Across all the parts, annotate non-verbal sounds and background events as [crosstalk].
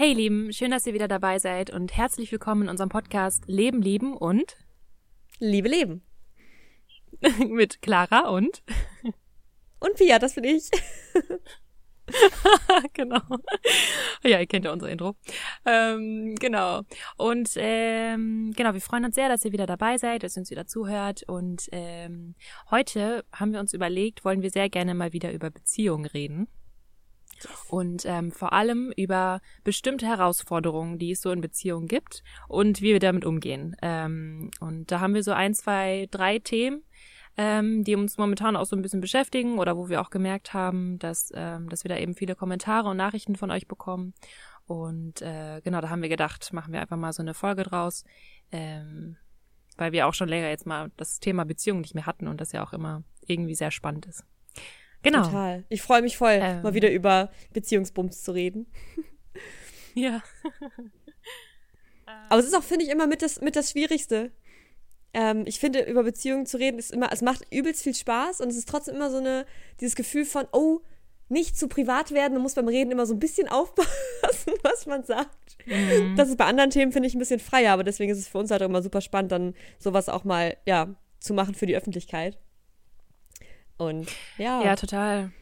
Hey Lieben, schön, dass ihr wieder dabei seid und herzlich willkommen in unserem Podcast Leben, Lieben und Liebe Leben. [laughs] mit Clara und und Pia, das bin ich. [laughs] genau. Ja, ihr kennt ja unser Intro. Ähm, genau. Und ähm, genau, wir freuen uns sehr, dass ihr wieder dabei seid, dass ihr uns wieder zuhört. Und ähm, heute haben wir uns überlegt, wollen wir sehr gerne mal wieder über Beziehungen reden. Und ähm, vor allem über bestimmte Herausforderungen, die es so in Beziehungen gibt und wie wir damit umgehen. Ähm, und da haben wir so ein, zwei, drei Themen, ähm, die uns momentan auch so ein bisschen beschäftigen oder wo wir auch gemerkt haben, dass, ähm, dass wir da eben viele Kommentare und Nachrichten von euch bekommen. Und äh, genau, da haben wir gedacht, machen wir einfach mal so eine Folge draus, ähm, weil wir auch schon länger jetzt mal das Thema Beziehung nicht mehr hatten und das ja auch immer irgendwie sehr spannend ist. Genau. Total. Ich freue mich voll, ähm, mal wieder über Beziehungsbums zu reden. [laughs] ja. [laughs] Aber es ist auch, finde ich, immer mit das, mit das Schwierigste. Ähm, ich finde, über Beziehungen zu reden ist immer, es macht übelst viel Spaß und es ist trotzdem immer so eine, dieses Gefühl von, oh, nicht zu privat werden, man muss beim Reden immer so ein bisschen [laughs] aufpassen, was man sagt. Mhm. Das ist bei anderen Themen, finde ich, ein bisschen freier, aber deswegen ist es für uns halt auch immer super spannend, dann sowas auch mal, ja, zu machen für die Öffentlichkeit. Und ja. Ja, total.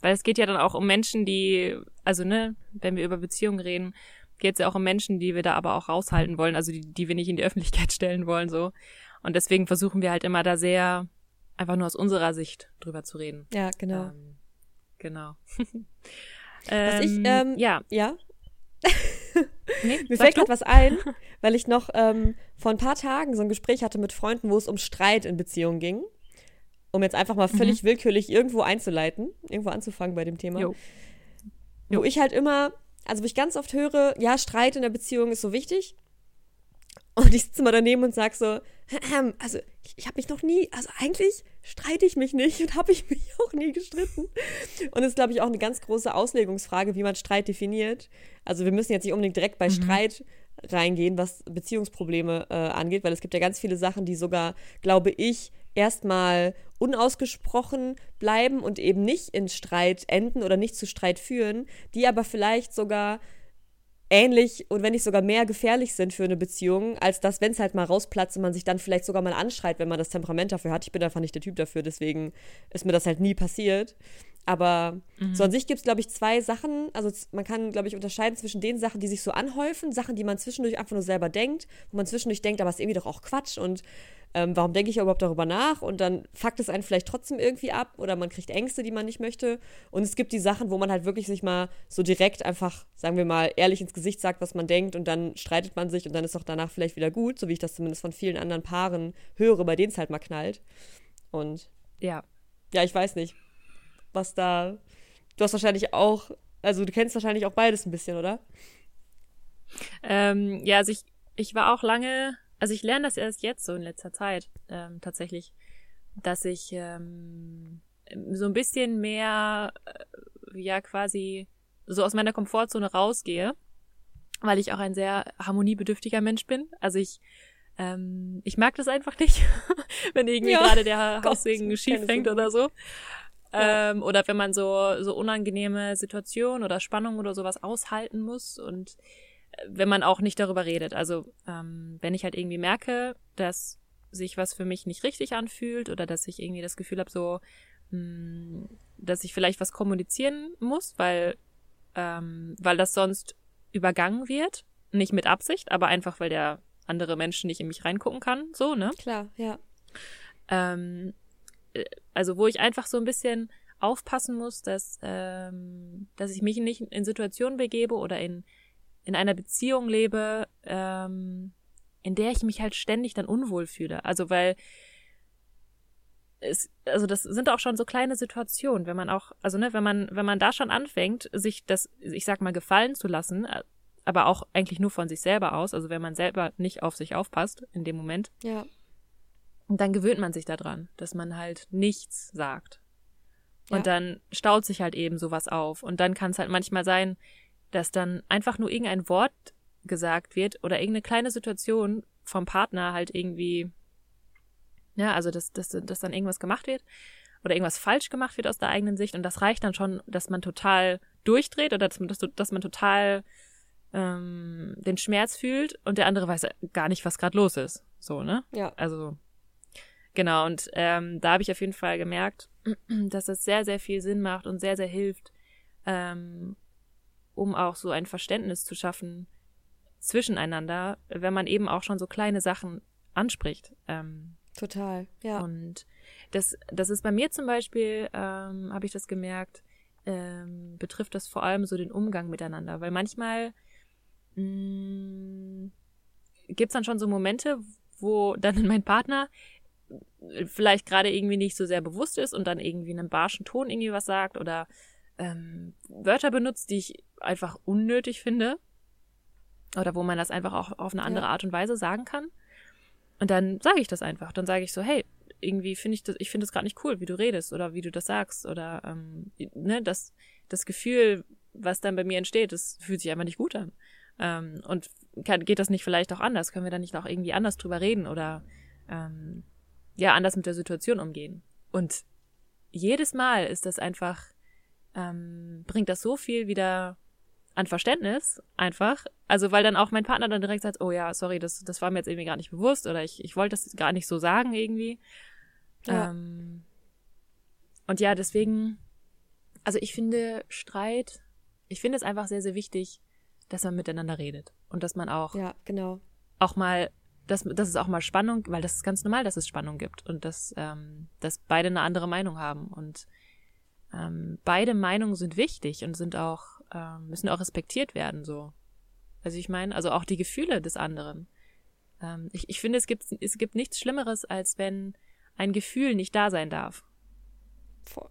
Weil es geht ja dann auch um Menschen, die, also ne, wenn wir über Beziehungen reden, geht es ja auch um Menschen, die wir da aber auch raushalten wollen, also die, die wir nicht in die [laughs] Öffentlichkeit stellen wollen, so. Und deswegen versuchen wir halt immer da sehr einfach nur aus unserer Sicht drüber zu reden. Ja, genau. Ähm, genau. [laughs] was ich, ähm, ähm, ja. Ja. [laughs] nee, Mir fällt gerade was ein, weil ich noch ähm, vor ein paar Tagen so ein Gespräch hatte mit Freunden, wo es um Streit in Beziehungen ging um jetzt einfach mal völlig mhm. willkürlich irgendwo einzuleiten, irgendwo anzufangen bei dem Thema. Jo. Jo. Wo ich halt immer, also wo ich ganz oft höre, ja, Streit in der Beziehung ist so wichtig. Und ich sitze mal daneben und sage so, also ich, ich habe mich noch nie, also eigentlich streite ich mich nicht und habe ich mich [laughs] auch nie gestritten. Und es ist, glaube ich, auch eine ganz große Auslegungsfrage, wie man Streit definiert. Also wir müssen jetzt nicht unbedingt direkt bei mhm. Streit reingehen, was Beziehungsprobleme äh, angeht, weil es gibt ja ganz viele Sachen, die sogar, glaube ich, erstmal unausgesprochen bleiben und eben nicht in Streit enden oder nicht zu Streit führen, die aber vielleicht sogar ähnlich und wenn nicht sogar mehr gefährlich sind für eine Beziehung, als dass, wenn es halt mal rausplatzt und man sich dann vielleicht sogar mal anschreit, wenn man das Temperament dafür hat. Ich bin einfach nicht der Typ dafür, deswegen ist mir das halt nie passiert. Aber mhm. so an sich gibt es, glaube ich, zwei Sachen. Also man kann, glaube ich, unterscheiden zwischen den Sachen, die sich so anhäufen, Sachen, die man zwischendurch einfach nur selber denkt, wo man zwischendurch denkt, aber es ist irgendwie doch auch Quatsch und ähm, warum denke ich überhaupt darüber nach? Und dann fuckt es einen vielleicht trotzdem irgendwie ab oder man kriegt Ängste, die man nicht möchte. Und es gibt die Sachen, wo man halt wirklich sich mal so direkt einfach, sagen wir mal, ehrlich ins Gesicht sagt, was man denkt und dann streitet man sich und dann ist auch danach vielleicht wieder gut, so wie ich das zumindest von vielen anderen Paaren höre, bei denen es halt mal knallt. Und ja. Ja, ich weiß nicht, was da. Du hast wahrscheinlich auch, also du kennst wahrscheinlich auch beides ein bisschen, oder? Ähm, ja, also ich, ich war auch lange also ich lerne das erst jetzt so in letzter Zeit ähm, tatsächlich, dass ich ähm, so ein bisschen mehr, äh, ja quasi so aus meiner Komfortzone rausgehe, weil ich auch ein sehr harmoniebedürftiger Mensch bin. Also ich ähm, ich mag das einfach nicht, [laughs] wenn irgendwie ja. gerade der [laughs] Haussegen schief fängt oder so. Ja. Ähm, oder wenn man so, so unangenehme Situationen oder Spannungen oder sowas aushalten muss und wenn man auch nicht darüber redet. Also ähm, wenn ich halt irgendwie merke, dass sich was für mich nicht richtig anfühlt oder dass ich irgendwie das Gefühl habe, so, mh, hm, dass ich vielleicht was kommunizieren muss, weil, ähm, weil das sonst übergangen wird. Nicht mit Absicht, aber einfach, weil der andere Mensch nicht in mich reingucken kann, so, ne? Klar, ja. Ähm, äh, also wo ich einfach so ein bisschen aufpassen muss, dass, ähm, dass ich mich nicht in Situationen begebe oder in in einer Beziehung lebe, ähm, in der ich mich halt ständig dann unwohl fühle. Also weil es, also das sind auch schon so kleine Situationen, wenn man auch, also ne, wenn man, wenn man da schon anfängt, sich das, ich sag mal, gefallen zu lassen, aber auch eigentlich nur von sich selber aus, also wenn man selber nicht auf sich aufpasst in dem Moment, ja. dann gewöhnt man sich daran, dass man halt nichts sagt. Und ja. dann staut sich halt eben sowas auf. Und dann kann es halt manchmal sein, dass dann einfach nur irgendein Wort gesagt wird oder irgendeine kleine Situation vom Partner halt irgendwie, ja, also dass, dass, dass dann irgendwas gemacht wird oder irgendwas falsch gemacht wird aus der eigenen Sicht und das reicht dann schon, dass man total durchdreht oder dass, dass, dass man total ähm, den Schmerz fühlt und der andere weiß gar nicht, was gerade los ist. So, ne? Ja. Also, genau. Und ähm, da habe ich auf jeden Fall gemerkt, [clears throat] dass das sehr, sehr viel Sinn macht und sehr, sehr hilft, ähm, um auch so ein Verständnis zu schaffen zwischeneinander, wenn man eben auch schon so kleine Sachen anspricht. Ähm, Total, ja. Und das, das ist bei mir zum Beispiel, ähm, habe ich das gemerkt, ähm, betrifft das vor allem so den Umgang miteinander, weil manchmal mh, gibt's dann schon so Momente, wo dann [laughs] mein Partner vielleicht gerade irgendwie nicht so sehr bewusst ist und dann irgendwie in einem barschen Ton irgendwie was sagt oder ähm, Wörter benutzt, die ich einfach unnötig finde oder wo man das einfach auch auf eine andere ja. Art und Weise sagen kann. Und dann sage ich das einfach. Dann sage ich so, hey, irgendwie finde ich das, ich finde es gerade nicht cool, wie du redest oder wie du das sagst oder ähm, ne, das, das Gefühl, was dann bei mir entsteht, das fühlt sich einfach nicht gut an. Ähm, und kann, geht das nicht vielleicht auch anders? Können wir da nicht auch irgendwie anders drüber reden oder ähm, ja, anders mit der Situation umgehen? Und jedes Mal ist das einfach, ähm, bringt das so viel wieder an Verständnis einfach. Also weil dann auch mein Partner dann direkt sagt, oh ja, sorry, das, das war mir jetzt irgendwie gar nicht bewusst oder ich, ich wollte das gar nicht so sagen irgendwie. Ja. Ähm, und ja, deswegen, also ich finde Streit, ich finde es einfach sehr, sehr wichtig, dass man miteinander redet und dass man auch ja genau auch mal dass, dass es auch mal Spannung, weil das ist ganz normal, dass es Spannung gibt und dass, ähm, dass beide eine andere Meinung haben und ähm, beide Meinungen sind wichtig und sind auch ähm, müssen auch respektiert werden so. Also ich meine, also auch die Gefühle des anderen. Ähm, ich, ich finde, es gibt es gibt nichts Schlimmeres, als wenn ein Gefühl nicht da sein darf.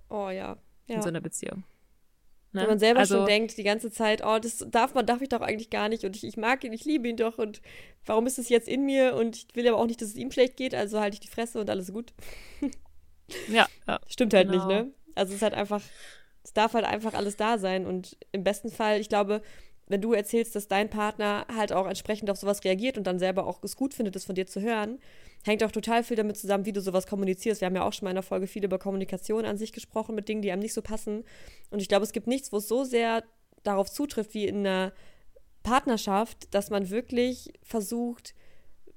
Oh ja. ja. In so einer Beziehung. Ne? Wenn man selber also, schon denkt die ganze Zeit, oh, das darf man, darf ich doch eigentlich gar nicht und ich, ich mag ihn, ich liebe ihn doch und warum ist es jetzt in mir und ich will aber auch nicht, dass es ihm schlecht geht, also halte ich die Fresse und alles gut. ja, [laughs] ja. Stimmt halt genau. nicht, ne? Also es ist halt einfach, es darf halt einfach alles da sein und im besten Fall, ich glaube, wenn du erzählst, dass dein Partner halt auch entsprechend auf sowas reagiert und dann selber auch es gut findet, das von dir zu hören, hängt auch total viel damit zusammen, wie du sowas kommunizierst. Wir haben ja auch schon mal in der Folge viel über Kommunikation an sich gesprochen, mit Dingen, die einem nicht so passen. Und ich glaube, es gibt nichts, wo es so sehr darauf zutrifft, wie in einer Partnerschaft, dass man wirklich versucht,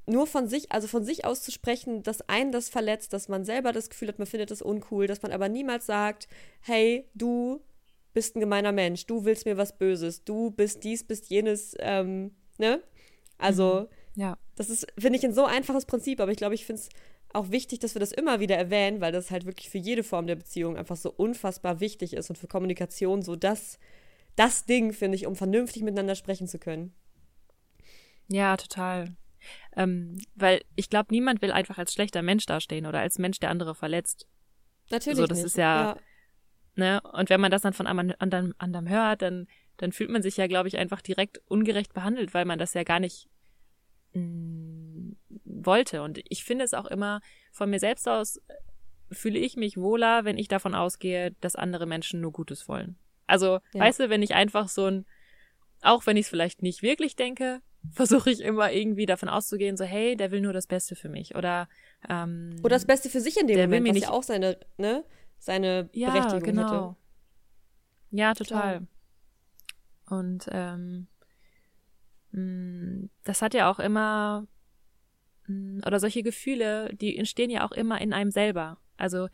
nur von sich, also von sich aus zu sprechen, dass einen das verletzt, dass man selber das Gefühl hat, man findet das uncool, dass man aber niemals sagt, hey, du bist ein gemeiner Mensch, du willst mir was Böses, du bist dies, bist jenes, ähm, ne? Also, mhm. ja. das ist, finde ich, ein so einfaches Prinzip, aber ich glaube, ich finde es auch wichtig, dass wir das immer wieder erwähnen, weil das halt wirklich für jede Form der Beziehung einfach so unfassbar wichtig ist und für Kommunikation so das, das Ding, finde ich, um vernünftig miteinander sprechen zu können. Ja, total. Ähm, weil ich glaube, niemand will einfach als schlechter Mensch dastehen oder als Mensch, der andere verletzt. Natürlich. So, das nicht. ist ja, ja, ne? Und wenn man das dann von anderem, anderem hört, dann, dann fühlt man sich ja, glaube ich, einfach direkt ungerecht behandelt, weil man das ja gar nicht mh, mm, wollte. Und ich finde es auch immer von mir selbst aus fühle ich mich wohler, wenn ich davon ausgehe, dass andere Menschen nur Gutes wollen. Also, ja. weißt du, wenn ich einfach so ein, auch wenn ich es vielleicht nicht wirklich denke, versuche ich immer irgendwie davon auszugehen, so hey, der will nur das Beste für mich oder ähm, oder das Beste für sich in dem Moment, was nicht ja auch seine ne seine ja, Berechtigung genau. hätte. Ja, total. Klar. Und ähm, mm, das hat ja auch immer mm, oder solche Gefühle, die entstehen ja auch immer in einem selber. Also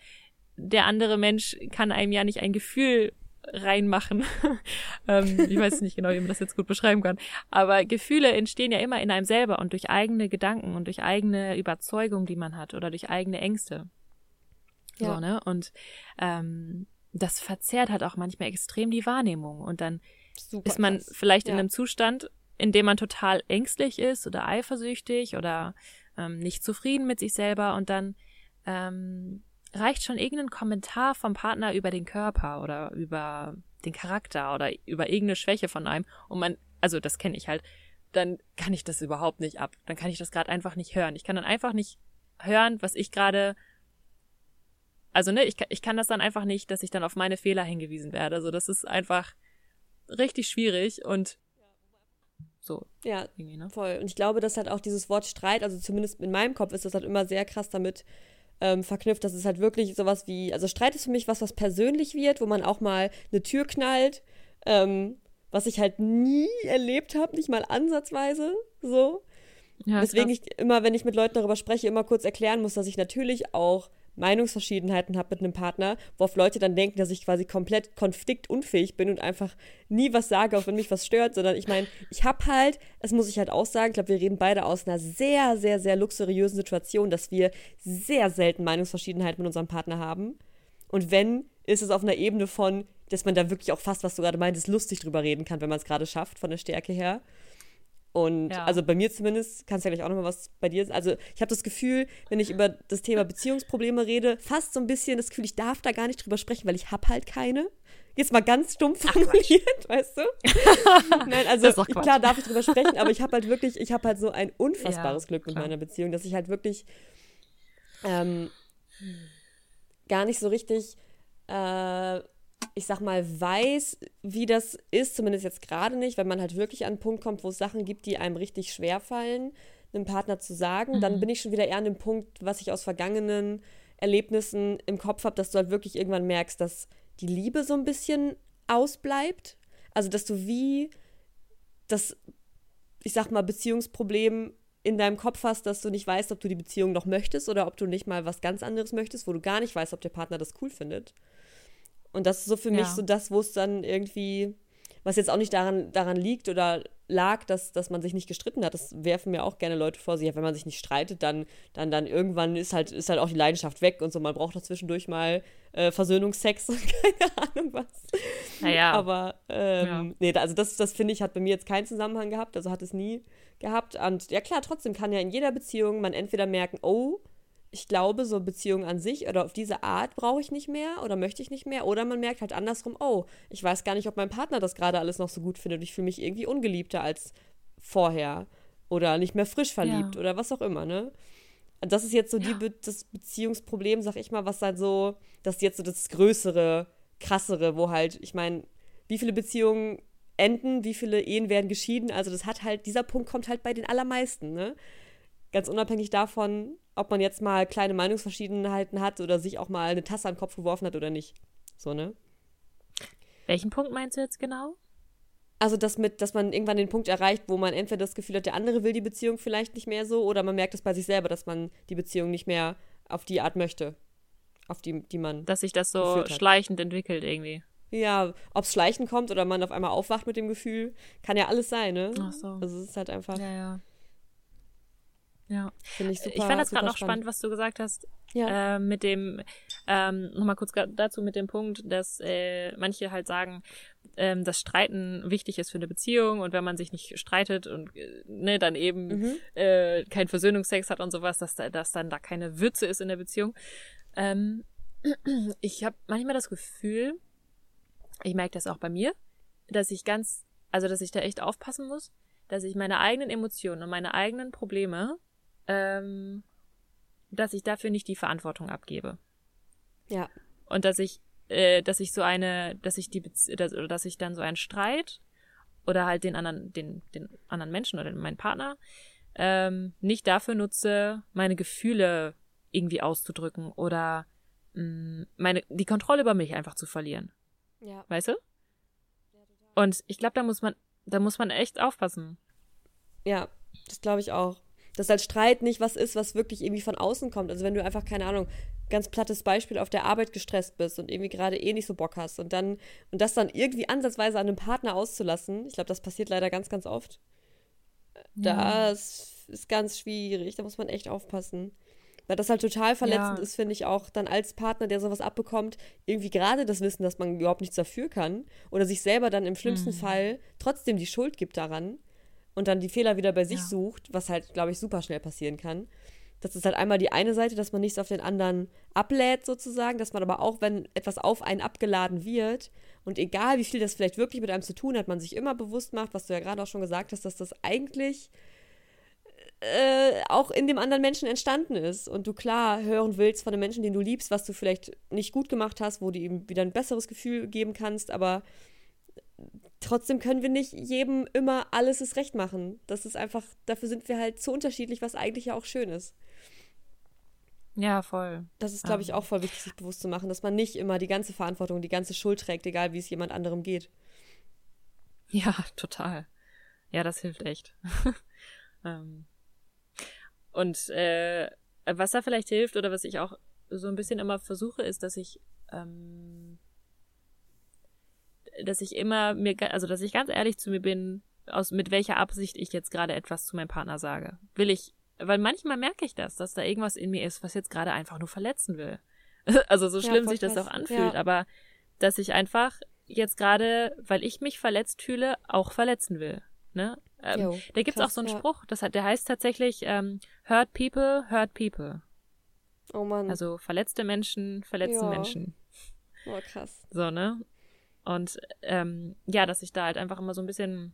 der andere Mensch kann einem ja nicht ein Gefühl reinmachen. [laughs] ähm, ich weiß nicht genau, wie man das jetzt gut beschreiben kann. Aber Gefühle entstehen ja immer in einem selber und durch eigene Gedanken und durch eigene Überzeugung, die man hat oder durch eigene Ängste. Ja. So, ne? Und ähm, das verzerrt halt auch manchmal extrem die Wahrnehmung. Und dann Super ist man krass. vielleicht ja. in einem Zustand, in dem man total ängstlich ist oder eifersüchtig oder ähm, nicht zufrieden mit sich selber und dann ähm, reicht schon irgendein Kommentar vom Partner über den Körper oder über den Charakter oder über irgendeine Schwäche von einem und man, also das kenne ich halt, dann kann ich das überhaupt nicht ab. Dann kann ich das gerade einfach nicht hören. Ich kann dann einfach nicht hören, was ich gerade also ne, ich, ich kann das dann einfach nicht, dass ich dann auf meine Fehler hingewiesen werde. Also das ist einfach richtig schwierig und so. Ja, ne? voll. Und ich glaube, dass halt auch dieses Wort Streit, also zumindest in meinem Kopf ist das halt immer sehr krass damit ähm, verknüpft, dass es halt wirklich sowas wie, also Streit ist für mich was, was persönlich wird, wo man auch mal eine Tür knallt Ähm, was ich halt nie erlebt habe, nicht mal ansatzweise so. Ja, Deswegen ich immer, wenn ich mit Leuten darüber spreche, immer kurz erklären muss, dass ich natürlich auch Meinungsverschiedenheiten habe mit einem Partner, worauf Leute dann denken, dass ich quasi komplett konfliktunfähig bin und einfach nie was sage, auch wenn mich was stört, sondern ich meine, ich habe halt, das muss ich halt auch sagen, ich glaube, wir reden beide aus einer sehr, sehr, sehr luxuriösen Situation, dass wir sehr selten Meinungsverschiedenheiten mit unserem Partner haben. Und wenn, ist es auf einer Ebene von, dass man da wirklich auch fast, was du gerade meintest, lustig drüber reden kann, wenn man es gerade schafft, von der Stärke her. Und ja. also bei mir zumindest, kannst du ja gleich auch nochmal was bei dir. Also ich habe das Gefühl, wenn ich über das Thema Beziehungsprobleme rede, fast so ein bisschen das Gefühl, ich darf da gar nicht drüber sprechen, weil ich habe halt keine. Jetzt mal ganz stumpf formuliert, [laughs] weißt du? [laughs] Nein, also klar darf ich drüber sprechen, aber ich habe halt wirklich, ich habe halt so ein [laughs] unfassbares ja, Glück mit klar. meiner Beziehung, dass ich halt wirklich ähm, gar nicht so richtig äh, ich sag mal, weiß, wie das ist, zumindest jetzt gerade nicht, wenn man halt wirklich an einen Punkt kommt, wo es Sachen gibt, die einem richtig schwer fallen, einem Partner zu sagen, mhm. dann bin ich schon wieder eher an dem Punkt, was ich aus vergangenen Erlebnissen im Kopf habe, dass du halt wirklich irgendwann merkst, dass die Liebe so ein bisschen ausbleibt. Also, dass du wie das, ich sag mal, Beziehungsproblem in deinem Kopf hast, dass du nicht weißt, ob du die Beziehung noch möchtest oder ob du nicht mal was ganz anderes möchtest, wo du gar nicht weißt, ob der Partner das cool findet. Und das ist so für ja. mich so das, wo es dann irgendwie, was jetzt auch nicht daran, daran liegt oder lag, dass, dass man sich nicht gestritten hat. Das werfen mir auch gerne Leute vor sich. Ja, wenn man sich nicht streitet, dann, dann, dann irgendwann ist halt, ist halt auch die Leidenschaft weg und so. Man braucht doch zwischendurch mal äh, Versöhnungsex und [laughs] keine Ahnung was. Naja. Aber ähm, ja. nee, also das, das finde ich, hat bei mir jetzt keinen Zusammenhang gehabt, also hat es nie gehabt. Und ja klar, trotzdem kann ja in jeder Beziehung man entweder merken, oh, ich glaube, so Beziehungen an sich oder auf diese Art brauche ich nicht mehr oder möchte ich nicht mehr. Oder man merkt halt andersrum, oh, ich weiß gar nicht, ob mein Partner das gerade alles noch so gut findet. Ich fühle mich irgendwie ungeliebter als vorher. Oder nicht mehr frisch verliebt ja. oder was auch immer, ne? Das ist jetzt so die Be das Beziehungsproblem, sag ich mal, was halt so, das ist jetzt so das größere, krassere, wo halt, ich meine, wie viele Beziehungen enden, wie viele Ehen werden geschieden. Also das hat halt, dieser Punkt kommt halt bei den allermeisten, ne? Ganz unabhängig davon, ob man jetzt mal kleine Meinungsverschiedenheiten hat oder sich auch mal eine Tasse an den Kopf geworfen hat oder nicht. So, ne? Welchen Punkt meinst du jetzt genau? Also, dass, mit, dass man irgendwann den Punkt erreicht, wo man entweder das Gefühl hat, der andere will die Beziehung vielleicht nicht mehr so, oder man merkt es bei sich selber, dass man die Beziehung nicht mehr auf die Art möchte, auf die, die man. Dass sich das so schleichend entwickelt irgendwie. Ja, ob es schleichend kommt oder man auf einmal aufwacht mit dem Gefühl, kann ja alles sein, ne? Ach so. Also, es ist halt einfach. Ja, ja. Ja. Finde ich super. Ich fand das gerade noch spannend, was du gesagt hast. Ja. Äh, mit dem, ähm, nochmal kurz dazu mit dem Punkt, dass äh, manche halt sagen, ähm, dass Streiten wichtig ist für eine Beziehung und wenn man sich nicht streitet und äh, ne, dann eben mhm. äh, kein Versöhnungsex hat und sowas, dass, dass dann da keine Würze ist in der Beziehung. Ähm, [clears throat] ich habe manchmal das Gefühl, ich merke das auch bei mir, dass ich ganz, also dass ich da echt aufpassen muss, dass ich meine eigenen Emotionen und meine eigenen Probleme ähm, dass ich dafür nicht die Verantwortung abgebe. Ja. Und dass ich, äh, dass ich so eine, dass ich die, dass, oder dass ich dann so einen Streit oder halt den anderen, den, den anderen Menschen oder meinen Partner ähm, nicht dafür nutze, meine Gefühle irgendwie auszudrücken oder mh, mm, meine die Kontrolle über mich einfach zu verlieren. Ja. Weißt du? Und ich glaube, da muss man, da muss man echt aufpassen. Ja, das glaube ich auch dass halt Streit nicht was ist, was wirklich irgendwie von außen kommt. Also wenn du einfach, keine Ahnung, ganz plattes Beispiel, auf der Arbeit gestresst bist und irgendwie gerade eh nicht so Bock hast und dann, und das dann irgendwie ansatzweise an einem Partner auszulassen, ich glaube, das passiert leider ganz, ganz oft. Ja. Das ist ganz schwierig, da muss man echt aufpassen. Weil das halt total verletzend ja. ist, finde ich auch, dann als Partner, der sowas abbekommt, irgendwie gerade das Wissen, dass man überhaupt nichts dafür kann oder sich selber dann im schlimmsten mhm. Fall trotzdem die Schuld gibt daran und dann die Fehler wieder bei sich ja. sucht, was halt, glaube ich, super schnell passieren kann. Das ist halt einmal die eine Seite, dass man nichts auf den anderen ablädt, sozusagen, dass man aber auch, wenn etwas auf einen abgeladen wird und egal wie viel das vielleicht wirklich mit einem zu tun hat, man sich immer bewusst macht, was du ja gerade auch schon gesagt hast, dass das eigentlich äh, auch in dem anderen Menschen entstanden ist und du klar hören willst von dem Menschen, den du liebst, was du vielleicht nicht gut gemacht hast, wo du ihm wieder ein besseres Gefühl geben kannst, aber trotzdem können wir nicht jedem immer alles ist recht machen. Das ist einfach, dafür sind wir halt zu unterschiedlich, was eigentlich ja auch schön ist. Ja, voll. Das ist, glaube ich, auch voll wichtig, sich bewusst zu machen, dass man nicht immer die ganze Verantwortung, die ganze Schuld trägt, egal wie es jemand anderem geht. Ja, [laughs] total. Ja, das hilft echt. [laughs] ähm, und äh, was da vielleicht hilft oder was ich auch so ein bisschen immer versuche, ist, dass ich ähm, dass ich immer mir, also dass ich ganz ehrlich zu mir bin, aus mit welcher Absicht ich jetzt gerade etwas zu meinem Partner sage. Will ich, weil manchmal merke ich das, dass da irgendwas in mir ist, was jetzt gerade einfach nur verletzen will. [laughs] also so schlimm ja, sich das auch anfühlt, ja. aber dass ich einfach jetzt gerade, weil ich mich verletzt fühle, auch verletzen will. Ne? Ähm, jo, da gibt's krass, auch so einen ja. Spruch, das hat, der heißt tatsächlich ähm, Hurt People, Hurt People. Oh Mann. Also verletzte Menschen, verletzte Menschen. Oh, krass. So, ne? Und ähm, ja, dass ich da halt einfach immer so ein bisschen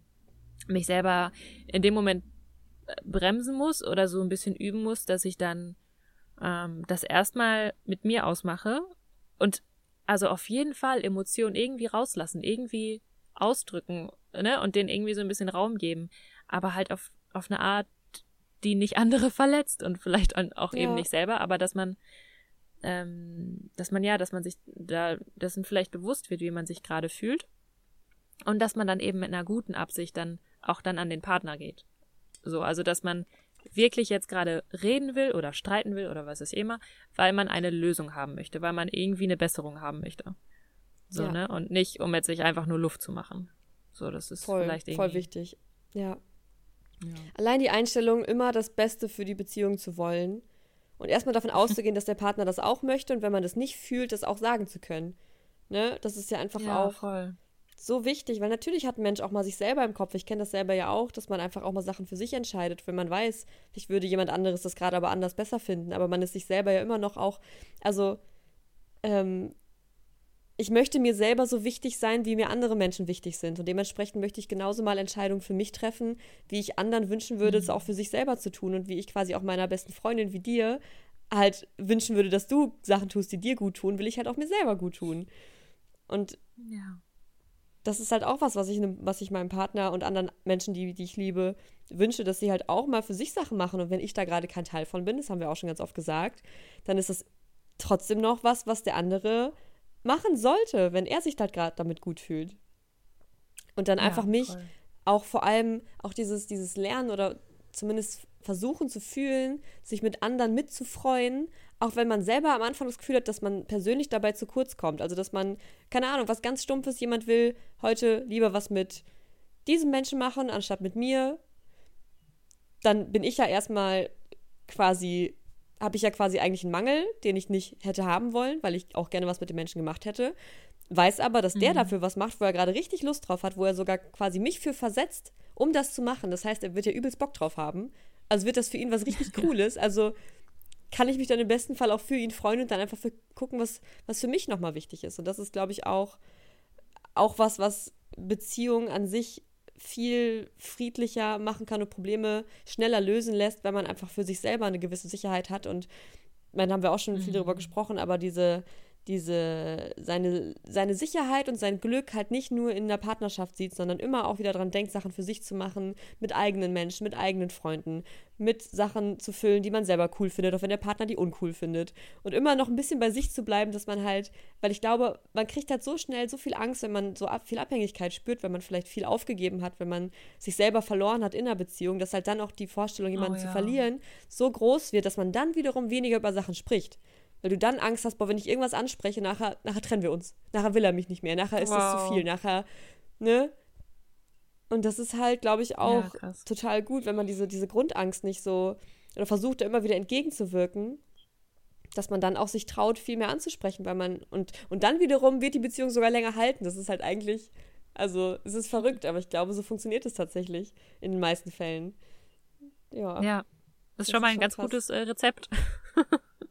mich selber in dem Moment äh, bremsen muss oder so ein bisschen üben muss, dass ich dann ähm, das erstmal mit mir ausmache und also auf jeden Fall Emotionen irgendwie rauslassen, irgendwie ausdrücken, ne, und denen irgendwie so ein bisschen Raum geben, aber halt auf, auf eine Art, die nicht andere [laughs] verletzt und vielleicht auch ja. eben nicht selber, aber dass man ähm, dass man ja, dass man sich da dessen vielleicht bewusst wird, wie man sich gerade fühlt und dass man dann eben mit einer guten Absicht dann auch dann an den Partner geht. So, also dass man wirklich jetzt gerade reden will oder streiten will oder was ist immer, weil man eine Lösung haben möchte, weil man irgendwie eine Besserung haben möchte. So, ja. ne? Und nicht, um jetzt sich einfach nur Luft zu machen. So, das ist voll, vielleicht irgendwie. Voll wichtig. Ja. ja. Allein die Einstellung, immer das Beste für die Beziehung zu wollen und erstmal davon auszugehen, dass der Partner das auch möchte und wenn man das nicht fühlt, das auch sagen zu können. Ne? Das ist ja einfach ja, auch voll. so wichtig, weil natürlich hat ein Mensch auch mal sich selber im Kopf. Ich kenne das selber ja auch, dass man einfach auch mal Sachen für sich entscheidet, wenn man weiß, ich würde jemand anderes das gerade aber anders besser finden, aber man ist sich selber ja immer noch auch, also ähm, ich möchte mir selber so wichtig sein, wie mir andere Menschen wichtig sind. Und dementsprechend möchte ich genauso mal Entscheidungen für mich treffen, wie ich anderen wünschen würde, mhm. es auch für sich selber zu tun. Und wie ich quasi auch meiner besten Freundin wie dir halt wünschen würde, dass du Sachen tust, die dir gut tun, will ich halt auch mir selber gut tun. Und ja. das ist halt auch was, was ich, was ich meinem Partner und anderen Menschen, die, die ich liebe, wünsche, dass sie halt auch mal für sich Sachen machen. Und wenn ich da gerade kein Teil von bin, das haben wir auch schon ganz oft gesagt, dann ist das trotzdem noch was, was der andere machen sollte, wenn er sich da gerade damit gut fühlt. Und dann ja, einfach mich voll. auch vor allem auch dieses, dieses Lernen oder zumindest versuchen zu fühlen, sich mit anderen mitzufreuen, auch wenn man selber am Anfang das Gefühl hat, dass man persönlich dabei zu kurz kommt. Also dass man, keine Ahnung, was ganz Stumpfes, jemand will heute lieber was mit diesem Menschen machen, anstatt mit mir. Dann bin ich ja erstmal quasi habe ich ja quasi eigentlich einen Mangel, den ich nicht hätte haben wollen, weil ich auch gerne was mit den Menschen gemacht hätte. Weiß aber, dass der mhm. dafür was macht, wo er gerade richtig Lust drauf hat, wo er sogar quasi mich für versetzt, um das zu machen. Das heißt, er wird ja übelst Bock drauf haben. Also wird das für ihn was richtig [laughs] Cooles. Also kann ich mich dann im besten Fall auch für ihn freuen und dann einfach für gucken, was, was für mich nochmal wichtig ist. Und das ist, glaube ich, auch, auch was, was Beziehungen an sich viel friedlicher machen kann und Probleme schneller lösen lässt, wenn man einfach für sich selber eine gewisse Sicherheit hat. Und dann haben wir auch schon viel mhm. darüber gesprochen, aber diese, diese, seine, seine Sicherheit und sein Glück halt nicht nur in der Partnerschaft sieht, sondern immer auch wieder daran denkt, Sachen für sich zu machen, mit eigenen Menschen, mit eigenen Freunden, mit Sachen zu füllen, die man selber cool findet, auch wenn der Partner die uncool findet. Und immer noch ein bisschen bei sich zu bleiben, dass man halt, weil ich glaube, man kriegt halt so schnell so viel Angst, wenn man so viel Abhängigkeit spürt, wenn man vielleicht viel aufgegeben hat, wenn man sich selber verloren hat in der Beziehung, dass halt dann auch die Vorstellung, jemanden oh, ja. zu verlieren, so groß wird, dass man dann wiederum weniger über Sachen spricht. Weil du dann Angst hast, boah, wenn ich irgendwas anspreche, nachher, nachher trennen wir uns. Nachher will er mich nicht mehr. Nachher ist wow. das zu viel. Nachher, ne? Und das ist halt, glaube ich, auch ja, total gut, wenn man diese, diese Grundangst nicht so, oder versucht, da immer wieder entgegenzuwirken, dass man dann auch sich traut, viel mehr anzusprechen, weil man, und, und dann wiederum wird die Beziehung sogar länger halten. Das ist halt eigentlich, also es ist verrückt, aber ich glaube, so funktioniert es tatsächlich in den meisten Fällen. Ja. Ja, das ist schon mal ein ganz krass. gutes äh, Rezept.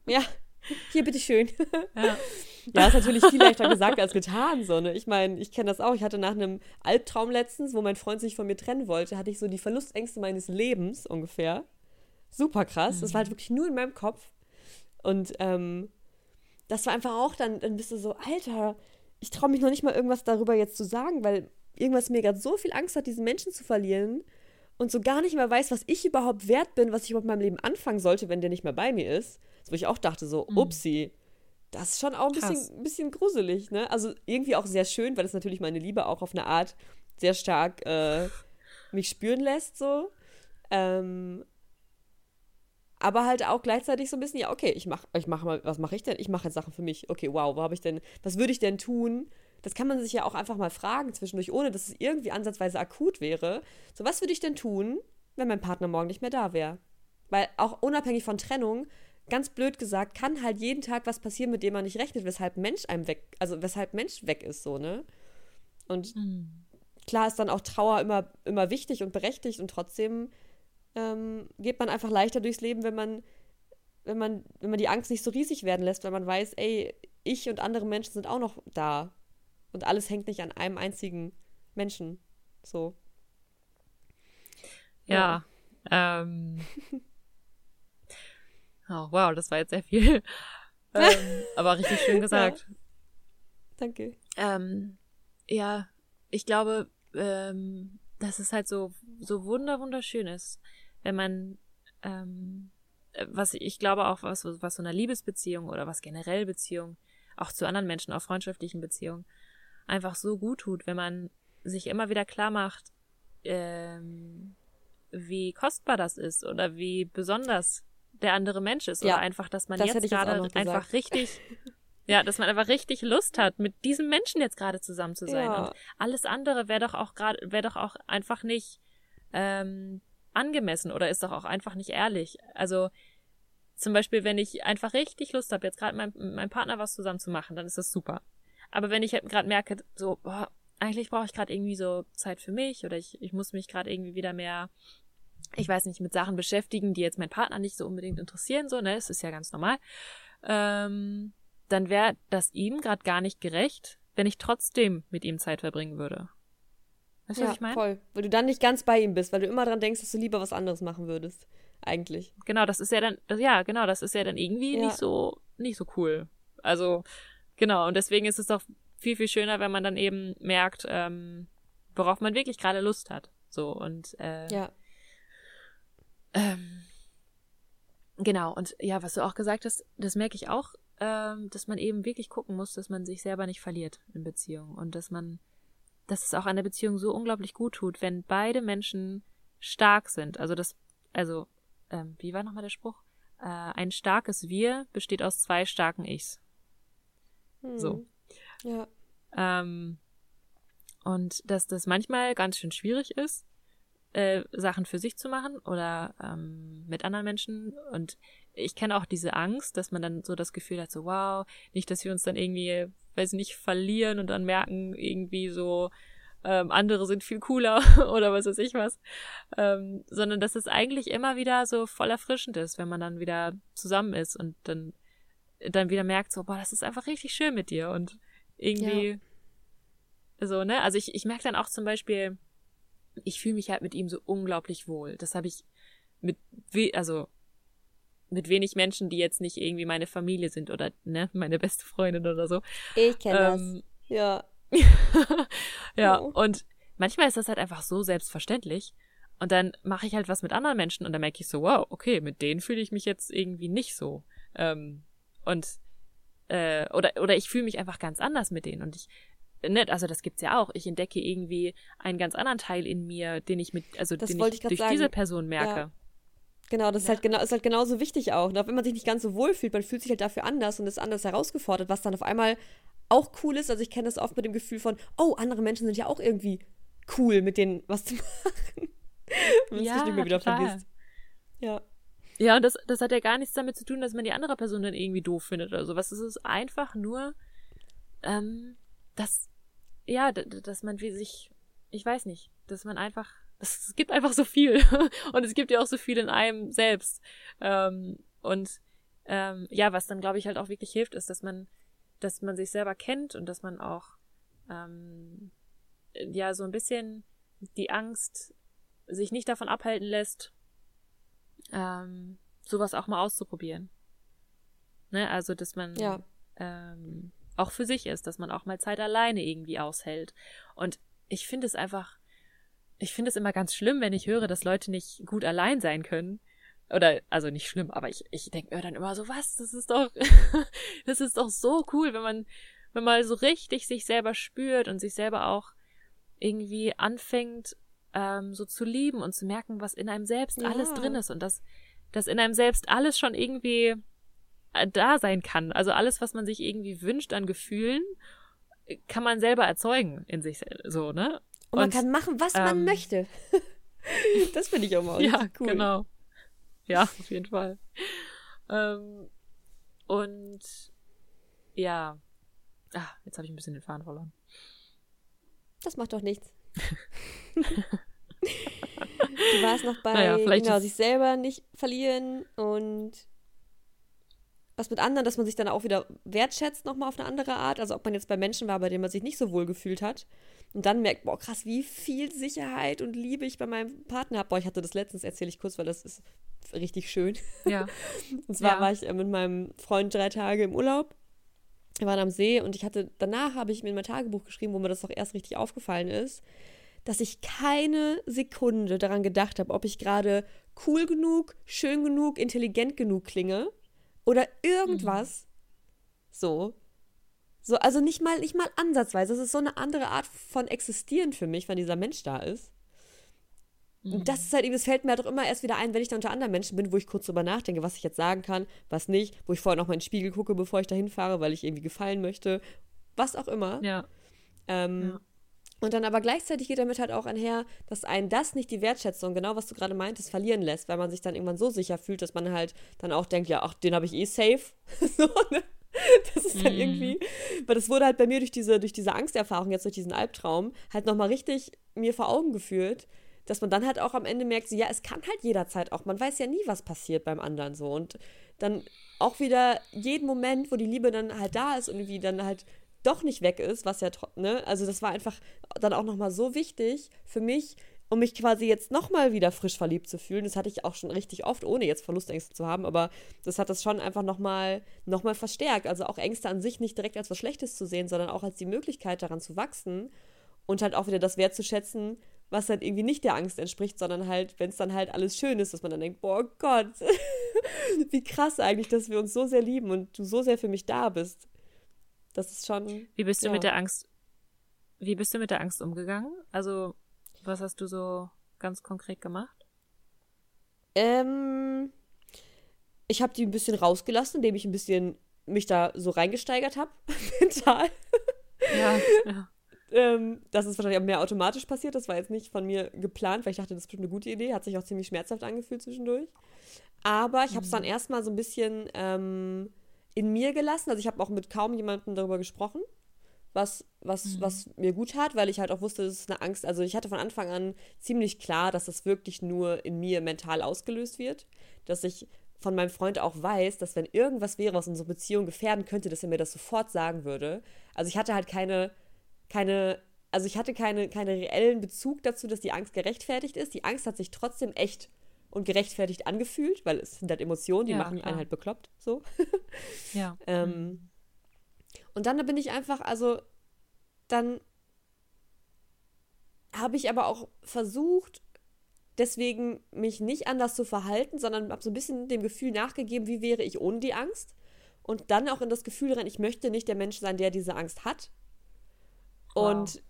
ja, [laughs] hier, bitteschön. Ja. [laughs] ja, ist natürlich viel leichter gesagt als getan. So, ne? Ich meine, ich kenne das auch. Ich hatte nach einem Albtraum letztens, wo mein Freund sich von mir trennen wollte, hatte ich so die Verlustängste meines Lebens ungefähr. Super krass. Mhm. Das war halt wirklich nur in meinem Kopf. Und ähm, das war einfach auch dann, dann bist du so, Alter, ich traue mich noch nicht mal irgendwas darüber jetzt zu sagen, weil irgendwas mir gerade so viel Angst hat, diesen Menschen zu verlieren und so gar nicht mehr weiß, was ich überhaupt wert bin, was ich überhaupt in meinem Leben anfangen sollte, wenn der nicht mehr bei mir ist wo ich auch dachte, so, mhm. upsi, das ist schon auch ein bisschen, bisschen gruselig, ne? Also irgendwie auch sehr schön, weil es natürlich meine Liebe auch auf eine Art sehr stark äh, [laughs] mich spüren lässt, so. Ähm, aber halt auch gleichzeitig so ein bisschen, ja, okay, ich mach, ich mach mal, was mache ich denn? Ich mache jetzt Sachen für mich. Okay, wow, wo habe ich denn, was würde ich denn tun? Das kann man sich ja auch einfach mal fragen zwischendurch, ohne dass es irgendwie ansatzweise akut wäre. So, was würde ich denn tun, wenn mein Partner morgen nicht mehr da wäre? Weil auch unabhängig von Trennung, ganz blöd gesagt, kann halt jeden Tag was passieren, mit dem man nicht rechnet, weshalb Mensch einem weg, also weshalb Mensch weg ist, so, ne? Und mhm. klar ist dann auch Trauer immer, immer wichtig und berechtigt und trotzdem ähm, geht man einfach leichter durchs Leben, wenn man, wenn man, wenn man die Angst nicht so riesig werden lässt, weil man weiß, ey, ich und andere Menschen sind auch noch da. Und alles hängt nicht an einem einzigen Menschen. So. Ja. ja. Ähm. [laughs] Oh, wow, das war jetzt sehr viel. [laughs] ähm, aber richtig schön gesagt. Ja. Danke. Ähm, ja, ich glaube, ähm, dass es halt so, so wunder, wunderschön ist, wenn man, ähm, was ich glaube auch, was, was so einer Liebesbeziehung oder was generell Beziehung, auch zu anderen Menschen, auch freundschaftlichen Beziehungen, einfach so gut tut, wenn man sich immer wieder klar macht, ähm, wie kostbar das ist oder wie besonders der andere Mensch ist. Ja, oder einfach, dass man das jetzt gerade einfach richtig, [laughs] ja, dass man einfach richtig Lust hat, mit diesem Menschen jetzt gerade zusammen zu sein. Ja. Und alles andere wäre doch auch gerade, wäre doch auch einfach nicht ähm, angemessen oder ist doch auch einfach nicht ehrlich. Also zum Beispiel, wenn ich einfach richtig Lust habe, jetzt gerade mit meinem Partner was zusammen zu machen, dann ist das super. Aber wenn ich halt gerade merke, so, boah, eigentlich brauche ich gerade irgendwie so Zeit für mich oder ich, ich muss mich gerade irgendwie wieder mehr ich weiß nicht, mit Sachen beschäftigen, die jetzt mein Partner nicht so unbedingt interessieren, so, ne, es ist ja ganz normal, ähm, dann wäre das ihm gerade gar nicht gerecht, wenn ich trotzdem mit ihm Zeit verbringen würde. Weißt du, ja, was ich meine? voll. Weil du dann nicht ganz bei ihm bist, weil du immer dran denkst, dass du lieber was anderes machen würdest. Eigentlich. Genau, das ist ja dann, das, ja, genau, das ist ja dann irgendwie ja. nicht so, nicht so cool. Also, genau, und deswegen ist es doch viel, viel schöner, wenn man dann eben merkt, ähm, worauf man wirklich gerade Lust hat. So, und, äh, ja ähm, genau, und ja, was du auch gesagt hast, das merke ich auch, ähm, dass man eben wirklich gucken muss, dass man sich selber nicht verliert in Beziehungen und dass man, dass es auch an der Beziehung so unglaublich gut tut, wenn beide Menschen stark sind. Also das, also, ähm, wie war nochmal der Spruch? Äh, ein starkes Wir besteht aus zwei starken Ichs. Hm. So. Ja. Ähm, und dass das manchmal ganz schön schwierig ist, äh, Sachen für sich zu machen oder ähm, mit anderen Menschen. Und ich kenne auch diese Angst, dass man dann so das Gefühl hat, so wow, nicht, dass wir uns dann irgendwie, weiß nicht, verlieren und dann merken irgendwie so, ähm, andere sind viel cooler [laughs] oder was weiß ich was, ähm, sondern dass es eigentlich immer wieder so voll erfrischend ist, wenn man dann wieder zusammen ist und dann dann wieder merkt so, boah, das ist einfach richtig schön mit dir und irgendwie ja. so, ne? Also ich, ich merke dann auch zum Beispiel, ich fühle mich halt mit ihm so unglaublich wohl. Das habe ich mit, also mit wenig Menschen, die jetzt nicht irgendwie meine Familie sind oder ne, meine beste Freundin oder so. Ich kenne ähm, das. Ja. [laughs] ja, oh. und manchmal ist das halt einfach so selbstverständlich. Und dann mache ich halt was mit anderen Menschen und dann merke ich so, wow, okay, mit denen fühle ich mich jetzt irgendwie nicht so. Ähm, und äh, oder oder ich fühle mich einfach ganz anders mit denen und ich nett, also das gibt's ja auch. Ich entdecke irgendwie einen ganz anderen Teil in mir, den ich mit, also das den ich, ich durch sagen. diese Person merke. Ja. Genau, das ja. ist halt genau, ist halt genauso wichtig auch. Und auch wenn man sich nicht ganz so wohl fühlt, man fühlt sich halt dafür anders und ist anders herausgefordert, was dann auf einmal auch cool ist. Also ich kenne das oft mit dem Gefühl von, oh, andere Menschen sind ja auch irgendwie cool, mit denen was zu [laughs] machen. wenn man ja, es nicht mehr wieder total. vergisst. Ja. Ja, und das, das hat ja gar nichts damit zu tun, dass man die andere Person dann irgendwie doof findet oder sowas. Es ist einfach nur, ähm, dass ja, dass man wie sich, ich weiß nicht, dass man einfach, [laughs] es gibt einfach so viel [laughs] und es gibt ja auch so viel in einem selbst. Ähm, und ähm, ja, was dann glaube ich halt auch wirklich hilft, ist, dass man, dass man sich selber kennt und dass man auch ähm, ja so ein bisschen die Angst sich nicht davon abhalten lässt, ähm, sowas auch mal auszuprobieren. Ne? Also, dass man ja. ähm, auch für sich ist, dass man auch mal Zeit alleine irgendwie aushält. Und ich finde es einfach, ich finde es immer ganz schlimm, wenn ich höre, dass Leute nicht gut allein sein können. Oder, also nicht schlimm, aber ich, ich denke mir dann immer so, was, das ist doch, [laughs] das ist doch so cool, wenn man, wenn man so richtig sich selber spürt und sich selber auch irgendwie anfängt, ähm, so zu lieben und zu merken, was in einem selbst ja. alles drin ist und dass, dass in einem selbst alles schon irgendwie da sein kann. Also alles, was man sich irgendwie wünscht an Gefühlen, kann man selber erzeugen in sich so, ne? Und, man kann machen, was ähm, man möchte. [laughs] das finde ich auch mal [laughs] ja, cool. Genau. Ja, auf jeden Fall. Ähm, und ja. Ah, jetzt habe ich ein bisschen den Faden verloren. Das macht doch nichts. [laughs] du warst noch bei naja, genau, sich selber nicht verlieren und was mit anderen, dass man sich dann auch wieder wertschätzt nochmal auf eine andere Art. Also ob man jetzt bei Menschen war, bei denen man sich nicht so wohl gefühlt hat und dann merkt, boah, krass, wie viel Sicherheit und Liebe ich bei meinem Partner habe. Boah, ich hatte das letztens, erzähle ich kurz, weil das ist richtig schön. Ja. [laughs] und zwar ja. war ich äh, mit meinem Freund drei Tage im Urlaub. Wir waren am See und ich hatte, danach habe ich mir in mein Tagebuch geschrieben, wo mir das auch erst richtig aufgefallen ist, dass ich keine Sekunde daran gedacht habe, ob ich gerade cool genug, schön genug, intelligent genug klinge oder irgendwas. Mhm. So. So, also nicht mal, nicht mal ansatzweise. Das ist so eine andere Art von Existieren für mich, wenn dieser Mensch da ist. Und das mhm. ist halt eben, das fällt mir halt auch immer erst wieder ein, wenn ich da unter anderen Menschen bin, wo ich kurz drüber nachdenke, was ich jetzt sagen kann, was nicht, wo ich vorher noch mal in den Spiegel gucke, bevor ich da hinfahre, weil ich irgendwie gefallen möchte, was auch immer. Ja. Ähm, ja. Und dann aber gleichzeitig geht damit halt auch einher, dass einen das nicht die Wertschätzung, genau was du gerade meintest, verlieren lässt, weil man sich dann irgendwann so sicher fühlt, dass man halt dann auch denkt, ja, ach, den habe ich eh safe. [laughs] so, ne? Das ist dann mm. irgendwie, weil das wurde halt bei mir durch diese, durch diese Angsterfahrung, jetzt durch diesen Albtraum, halt nochmal richtig mir vor Augen geführt, dass man dann halt auch am Ende merkt, so, ja, es kann halt jederzeit auch, man weiß ja nie, was passiert beim anderen so. Und dann auch wieder jeden Moment, wo die Liebe dann halt da ist und irgendwie dann halt doch nicht weg ist, was ja, ne, also das war einfach dann auch nochmal so wichtig für mich, um mich quasi jetzt nochmal wieder frisch verliebt zu fühlen. Das hatte ich auch schon richtig oft, ohne jetzt Verlustängste zu haben, aber das hat das schon einfach nochmal noch mal verstärkt. Also auch Ängste an sich nicht direkt als was Schlechtes zu sehen, sondern auch als die Möglichkeit daran zu wachsen und halt auch wieder das wertzuschätzen, was halt irgendwie nicht der Angst entspricht, sondern halt, wenn es dann halt alles schön ist, dass man dann denkt, boah Gott, [laughs] wie krass eigentlich, dass wir uns so sehr lieben und du so sehr für mich da bist. Das ist schon. Wie bist du ja. mit der Angst? Wie bist du mit der Angst umgegangen? Also was hast du so ganz konkret gemacht? Ähm, ich habe die ein bisschen rausgelassen, indem ich ein bisschen mich da so reingesteigert habe, [laughs] mental. Ja, ja. ähm, das ist wahrscheinlich auch mehr automatisch passiert. Das war jetzt nicht von mir geplant, weil ich dachte, das ist bestimmt eine gute Idee. Hat sich auch ziemlich schmerzhaft angefühlt zwischendurch. Aber ich habe es dann mhm. erstmal so ein bisschen ähm, in mir gelassen. Also ich habe auch mit kaum jemandem darüber gesprochen was, was, mhm. was mir gut tat, weil ich halt auch wusste, das ist eine Angst. Also ich hatte von Anfang an ziemlich klar, dass das wirklich nur in mir mental ausgelöst wird. Dass ich von meinem Freund auch weiß, dass wenn irgendwas wäre, was unsere Beziehung gefährden könnte, dass er mir das sofort sagen würde. Also ich hatte halt keine, keine, also ich hatte keine, keine reellen Bezug dazu, dass die Angst gerechtfertigt ist. Die Angst hat sich trotzdem echt und gerechtfertigt angefühlt, weil es sind halt Emotionen, die ja, machen klar. einen halt bekloppt, so. [laughs] ja. ähm, mhm. Und dann bin ich einfach, also dann habe ich aber auch versucht, deswegen mich nicht anders zu verhalten, sondern habe so ein bisschen dem Gefühl nachgegeben, wie wäre ich ohne die Angst. Und dann auch in das Gefühl rein, ich möchte nicht der Mensch sein, der diese Angst hat. Wow. Und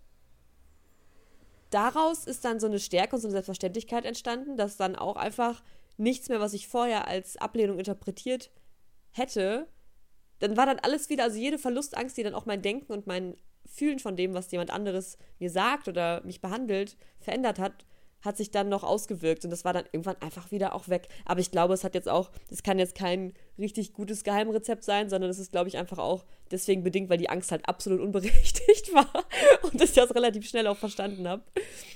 daraus ist dann so eine Stärke und so eine Selbstverständlichkeit entstanden, dass dann auch einfach nichts mehr, was ich vorher als Ablehnung interpretiert hätte, dann war dann alles wieder, also jede Verlustangst, die dann auch mein Denken und mein Fühlen von dem, was jemand anderes mir sagt oder mich behandelt, verändert hat, hat sich dann noch ausgewirkt und das war dann irgendwann einfach wieder auch weg. Aber ich glaube, es hat jetzt auch, das kann jetzt kein richtig gutes Geheimrezept sein, sondern es ist, glaube ich, einfach auch deswegen bedingt, weil die Angst halt absolut unberechtigt [laughs] war und ich das relativ schnell auch verstanden habe.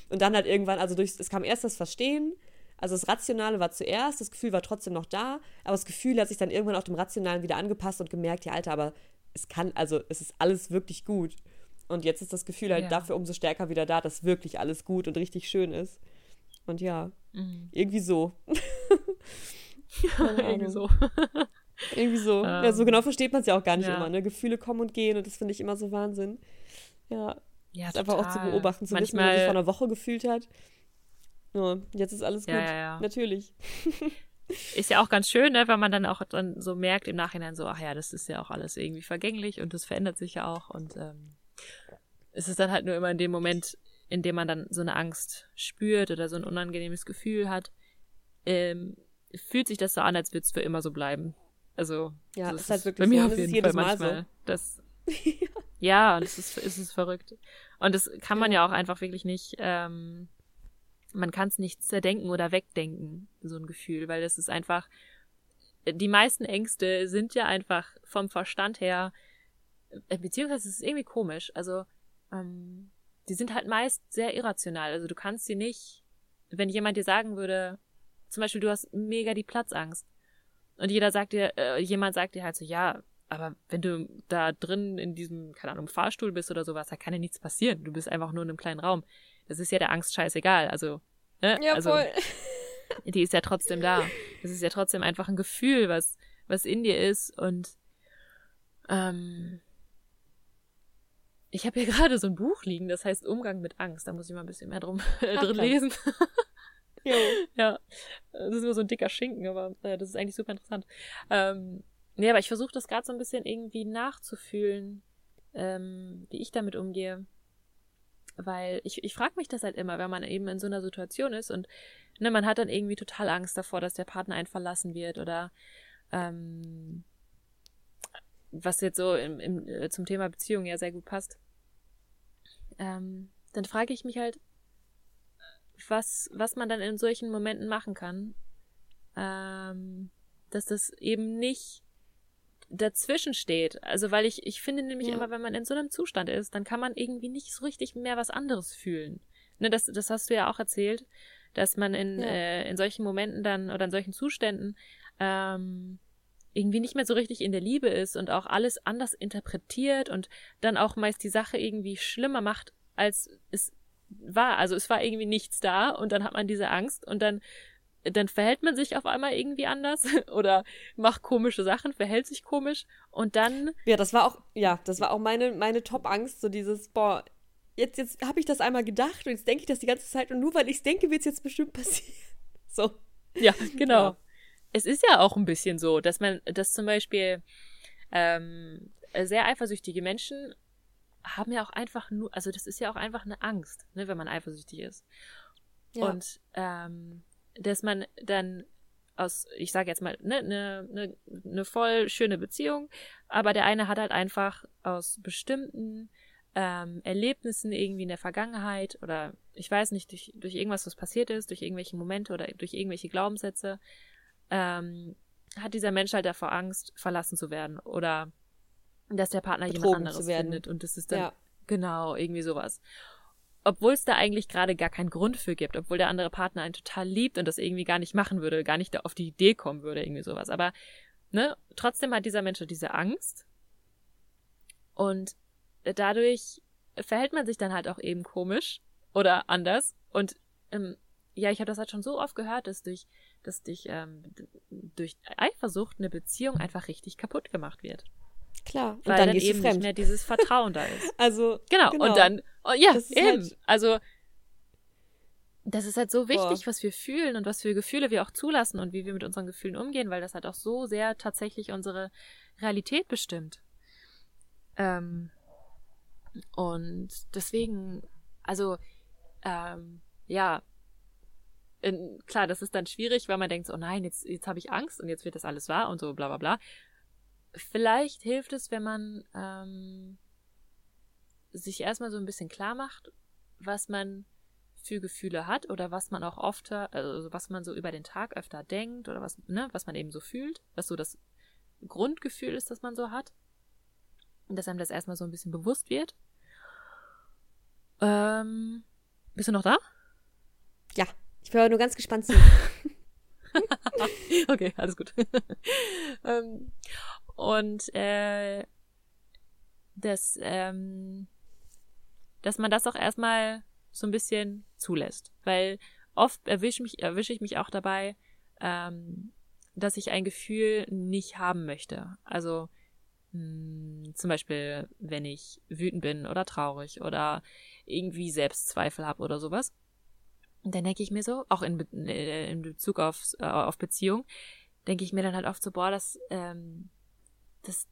Und dann halt irgendwann, also durch, es kam erst das Verstehen, also das Rationale war zuerst, das Gefühl war trotzdem noch da, aber das Gefühl hat sich dann irgendwann auch dem Rationalen wieder angepasst und gemerkt, ja, Alter, aber es kann, also es ist alles wirklich gut. Und jetzt ist das Gefühl halt ja. dafür umso stärker wieder da, dass wirklich alles gut und richtig schön ist. Und ja, mhm. irgendwie so. [laughs] ja, irgendwie so. irgendwie so. Ähm, ja, so genau versteht man es ja auch gar nicht ja. immer. Ne? Gefühle kommen und gehen und das finde ich immer so Wahnsinn. Ja. Ja, ist einfach auch zu beobachten, zu Manchmal, wissen, wie man sich vor einer Woche gefühlt hat ja, jetzt ist alles gut. Ja, ja, ja. Natürlich. Ist ja auch ganz schön, ne, weil man dann auch dann so merkt im Nachhinein so, ach ja, das ist ja auch alles irgendwie vergänglich und das verändert sich ja auch und ähm, es ist dann halt nur immer in dem Moment in dem man dann so eine Angst spürt oder so ein unangenehmes Gefühl hat, ähm, fühlt sich das so an, als würde es für immer so bleiben. Also, ja, das ist halt wirklich bei mir so. auf Und es ist jeden jedes Fall Mal manchmal. so. Das, [laughs] ja, das ist, es ist verrückt. Und das kann man ja auch einfach wirklich nicht, ähm, man kann es nicht zerdenken oder wegdenken, so ein Gefühl, weil das ist einfach, die meisten Ängste sind ja einfach vom Verstand her, äh, beziehungsweise es ist irgendwie komisch, also, ähm, die sind halt meist sehr irrational. Also du kannst sie nicht, wenn jemand dir sagen würde, zum Beispiel du hast mega die Platzangst und jeder sagt dir, äh, jemand sagt dir halt so, ja, aber wenn du da drin in diesem, keine Ahnung, Fahrstuhl bist oder sowas, da kann ja nichts passieren. Du bist einfach nur in einem kleinen Raum. Das ist ja der Angst scheißegal. Also, ne? Ja, also, voll. [laughs] die ist ja trotzdem da. Das ist ja trotzdem einfach ein Gefühl, was, was in dir ist. Und ähm, ich habe hier [laughs] gerade so ein Buch liegen, das heißt Umgang mit Angst. Da muss ich mal ein bisschen mehr drum [laughs] äh, Ach, drin krass. lesen. [laughs] Jo. ja, das ist nur so ein dicker Schinken, aber äh, das ist eigentlich super interessant. Ähm, nee, aber ich versuche das gerade so ein bisschen irgendwie nachzufühlen, ähm, wie ich damit umgehe. Weil ich, ich frage mich das halt immer, wenn man eben in so einer Situation ist und ne, man hat dann irgendwie total Angst davor, dass der Partner einen verlassen wird oder ähm, was jetzt so im, im, äh, zum Thema Beziehung ja sehr gut passt. Ähm, dann frage ich mich halt, was, was man dann in solchen Momenten machen kann, ähm, dass das eben nicht dazwischen steht. Also, weil ich, ich finde nämlich Ja. immer, wenn man in so einem Zustand ist, dann kann man irgendwie nicht so richtig mehr was anderes fühlen. Ne, das, das hast du ja auch erzählt, dass man in, Ja. äh, in solchen Momenten dann oder in solchen Zuständen ähm, irgendwie nicht mehr so richtig in der Liebe ist und auch alles anders interpretiert und dann auch meist die Sache irgendwie schlimmer macht, als es war. Also es war irgendwie nichts da und dann hat man diese Angst und dann dann verhält man sich auf einmal irgendwie anders [laughs] oder macht komische Sachen, verhält sich komisch und dann Ja, das war auch, ja, das war auch meine, meine Top-Angst, so dieses, boah, jetzt, jetzt habe ich das einmal gedacht und jetzt denke ich das die ganze Zeit und nur weil ich es denke, wird es jetzt bestimmt [laughs] passieren. So. Ja, genau. Ja. Es ist ja auch ein bisschen so, dass man, dass zum Beispiel ähm, sehr eifersüchtige Menschen haben ja auch einfach nur, also das ist ja auch einfach eine Angst, ne, wenn man eifersüchtig ist. Ja. Und ähm, dass man dann aus, ich sage jetzt mal, ne, eine ne, ne voll schöne Beziehung, aber der eine hat halt einfach aus bestimmten ähm, Erlebnissen irgendwie in der Vergangenheit oder ich weiß nicht, durch, durch irgendwas, was passiert ist, durch irgendwelche Momente oder durch irgendwelche Glaubenssätze, ähm, hat dieser Mensch halt davor Angst, verlassen zu werden oder dass der Partner jemand Betrogen anderes zu werden. findet und das ist dann Ja. genau irgendwie sowas. Obwohl es da eigentlich gerade gar keinen Grund für gibt, obwohl der andere Partner einen total liebt und das irgendwie gar nicht machen würde, gar nicht auf die Idee kommen würde, irgendwie sowas. Aber ne, trotzdem hat dieser Mensch diese Angst und dadurch verhält man sich dann halt auch eben komisch oder anders. Und ähm, ja, ich habe das halt schon so oft gehört, dass durch, dass durch, ähm, durch Eifersucht eine Beziehung einfach richtig kaputt gemacht wird. Klar. Und Weil dann dann, eben nicht fremd. mehr dieses Vertrauen da ist. [laughs] Also, Genau, Genau. und dann, oh, ja, eben. halt- Also, das ist halt so wichtig, Boah. was wir fühlen und was für Gefühle wir auch zulassen und wie wir mit unseren Gefühlen umgehen, weil das halt auch so sehr tatsächlich unsere Realität bestimmt. Ähm, und deswegen, also, ähm, ja, in, klar, das ist dann schwierig, weil man denkt, so, oh nein, jetzt, jetzt habe ich Angst und jetzt wird das alles wahr und so, bla bla bla. Vielleicht hilft es, wenn man ähm, sich erstmal so ein bisschen klar macht, was man für Gefühle hat oder was man auch oft, also was man so über den Tag öfter denkt oder was, ne, was man eben so fühlt, was so das Grundgefühl ist, das man so hat. Und dass einem das erstmal so ein bisschen bewusst wird. Ähm, bist du noch da? ja. Ich aber nur ganz gespannt zu. [laughs] okay, alles gut. [laughs] ähm, und äh, dass, ähm, dass man das auch erstmal so ein bisschen zulässt. Weil oft erwische mich, erwische ich mich auch dabei, ähm, dass ich ein Gefühl nicht haben möchte. Also mh, zum Beispiel, wenn ich wütend bin oder traurig oder irgendwie Selbstzweifel habe oder sowas. Und dann denke ich mir so, auch in, Be äh, in Bezug auf, äh, auf Beziehung, denke ich mir dann halt oft so, boah, das, ähm, das,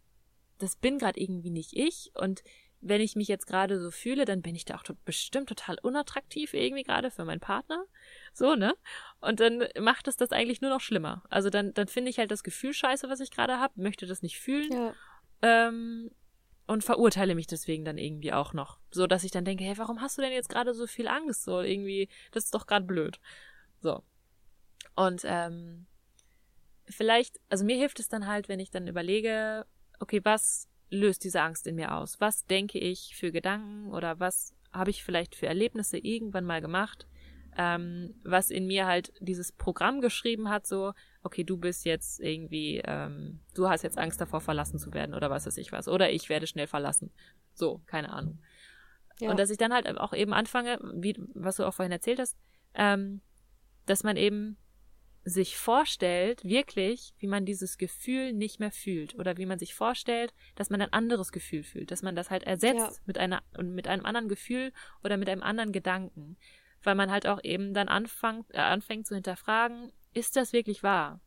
das bin gerade irgendwie nicht ich und wenn ich mich jetzt gerade so fühle, dann bin ich da auch to bestimmt total unattraktiv irgendwie gerade für meinen Partner. So, ne? Und dann macht es das eigentlich nur noch schlimmer. Also dann, dann finde ich halt das Gefühl scheiße, was ich gerade habe, möchte das nicht fühlen. Ja. Ähm, und verurteile mich deswegen dann irgendwie auch noch. So, dass ich dann denke, hey, warum hast du denn jetzt gerade so viel Angst? So, irgendwie, das ist doch gerade blöd. So. Und ähm, vielleicht, also mir hilft es dann halt, wenn ich dann überlege, okay, was löst diese Angst in mir aus? Was denke ich für Gedanken oder was habe ich vielleicht für Erlebnisse irgendwann mal gemacht, ähm, was in mir halt dieses Programm geschrieben hat, so, okay, du bist jetzt irgendwie, ähm, du hast jetzt Angst davor, verlassen zu werden oder was weiß ich was. Oder ich werde schnell verlassen. So, keine Ahnung. Ja. Und dass ich dann halt auch eben anfange, wie, was du auch vorhin erzählt hast, ähm, dass man eben sich vorstellt, wirklich, wie man dieses Gefühl nicht mehr fühlt oder wie man sich vorstellt, dass man ein anderes Gefühl fühlt, dass man das halt ersetzt ja. mit einer mit einem anderen Gefühl oder mit einem anderen Gedanken, weil man halt auch eben dann anfängt äh, anfängt zu hinterfragen, ist das wirklich wahr?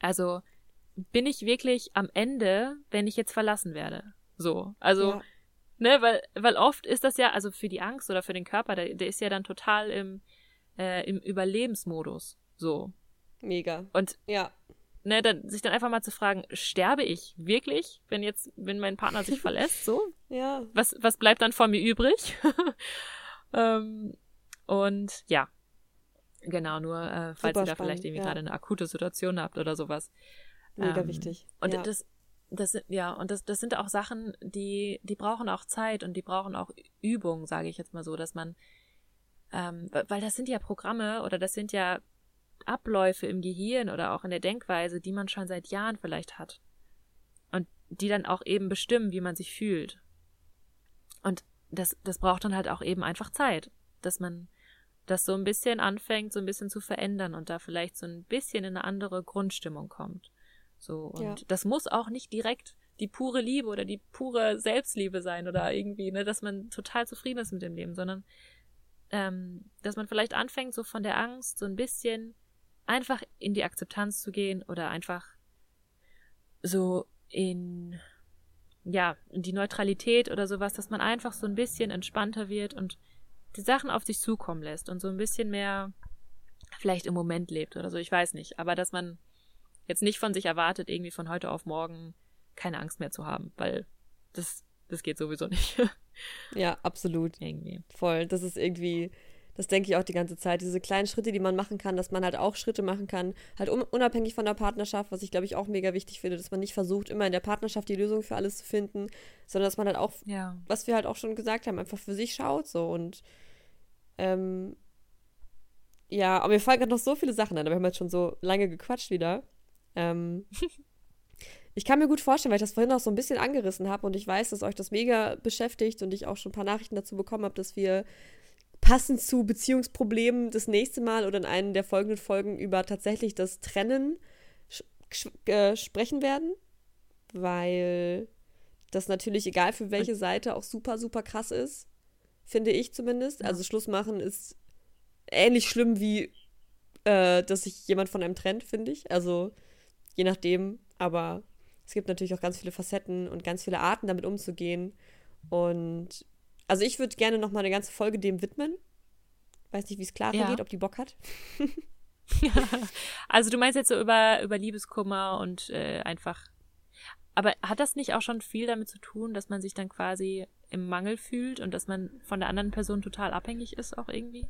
Also bin ich wirklich am Ende, wenn ich jetzt verlassen werde? So, also ja. ne, weil weil oft ist das ja also für die Angst oder für den Körper, der, der ist ja dann total im äh, im Überlebensmodus. So. Mega. Und ja. Ne, dann, sich dann einfach mal zu fragen, sterbe ich wirklich, wenn jetzt, wenn mein Partner sich [laughs] verlässt, so? ja. Was, was bleibt dann von mir übrig? [laughs] ähm, und ja. Genau, nur äh, falls Super ihr da spannend, vielleicht irgendwie ja. gerade eine akute Situation habt oder sowas. Mega ähm, wichtig. Und ja. das, das sind, ja, und das, das sind auch Sachen, die, die brauchen auch Zeit und die brauchen auch Übung, sage ich jetzt mal so, dass man, ähm, weil das sind ja Programme oder das sind ja Abläufe im Gehirn oder auch in der Denkweise, die man schon seit Jahren vielleicht hat. Und die dann auch eben bestimmen, wie man sich fühlt. Und das, das braucht dann halt auch eben einfach Zeit, dass man das so ein bisschen anfängt, so ein bisschen zu verändern und da vielleicht so ein bisschen in eine andere Grundstimmung kommt. So, und ja. das muss auch nicht direkt die pure Liebe oder die pure Selbstliebe sein oder irgendwie, ne, dass man total zufrieden ist mit dem Leben, sondern ähm, dass man vielleicht anfängt, so von der Angst so ein bisschen einfach in die Akzeptanz zu gehen oder einfach so in ja, in die Neutralität oder sowas, dass man einfach so ein bisschen entspannter wird und die Sachen auf sich zukommen lässt und so ein bisschen mehr vielleicht im Moment lebt oder so, ich weiß nicht, aber dass man jetzt nicht von sich erwartet, irgendwie von heute auf morgen keine Angst mehr zu haben, weil das das geht sowieso nicht. [laughs] ja, absolut. Irgendwie. Voll, das ist irgendwie das denke ich auch die ganze Zeit. Diese kleinen Schritte, die man machen kann, dass man halt auch Schritte machen kann, halt unabhängig von der Partnerschaft, was ich glaube ich auch mega wichtig finde, dass man nicht versucht, immer in der Partnerschaft die Lösung für alles zu finden, sondern dass man halt auch, ja. was wir halt auch schon gesagt haben, einfach für sich schaut so und ähm, ja, aber mir fallen gerade noch so viele Sachen an, aber wir haben jetzt schon so lange gequatscht wieder. Ähm, [laughs] ich kann mir gut vorstellen, weil ich das vorhin auch so ein bisschen angerissen habe und ich weiß, dass euch das mega beschäftigt und ich auch schon ein paar Nachrichten dazu bekommen habe, dass wir passend zu Beziehungsproblemen das nächste Mal oder in einer der folgenden Folgen über tatsächlich das Trennen äh, sprechen werden, weil das natürlich egal für welche Seite auch super, super krass ist, finde ich zumindest. Ja. Also Schluss machen ist ähnlich schlimm wie, äh, dass sich jemand von einem trennt, finde ich. Also je nachdem, aber es gibt natürlich auch ganz viele Facetten und ganz viele Arten, damit umzugehen. Und also ich würde gerne noch mal eine ganze Folge dem widmen. Weiß nicht, wie es Clara ja. geht, ob die Bock hat. [laughs] also du meinst jetzt so über, über Liebeskummer und äh, einfach. Aber hat das nicht auch schon viel damit zu tun, dass man sich dann quasi im Mangel fühlt und dass man von der anderen Person total abhängig ist, auch irgendwie?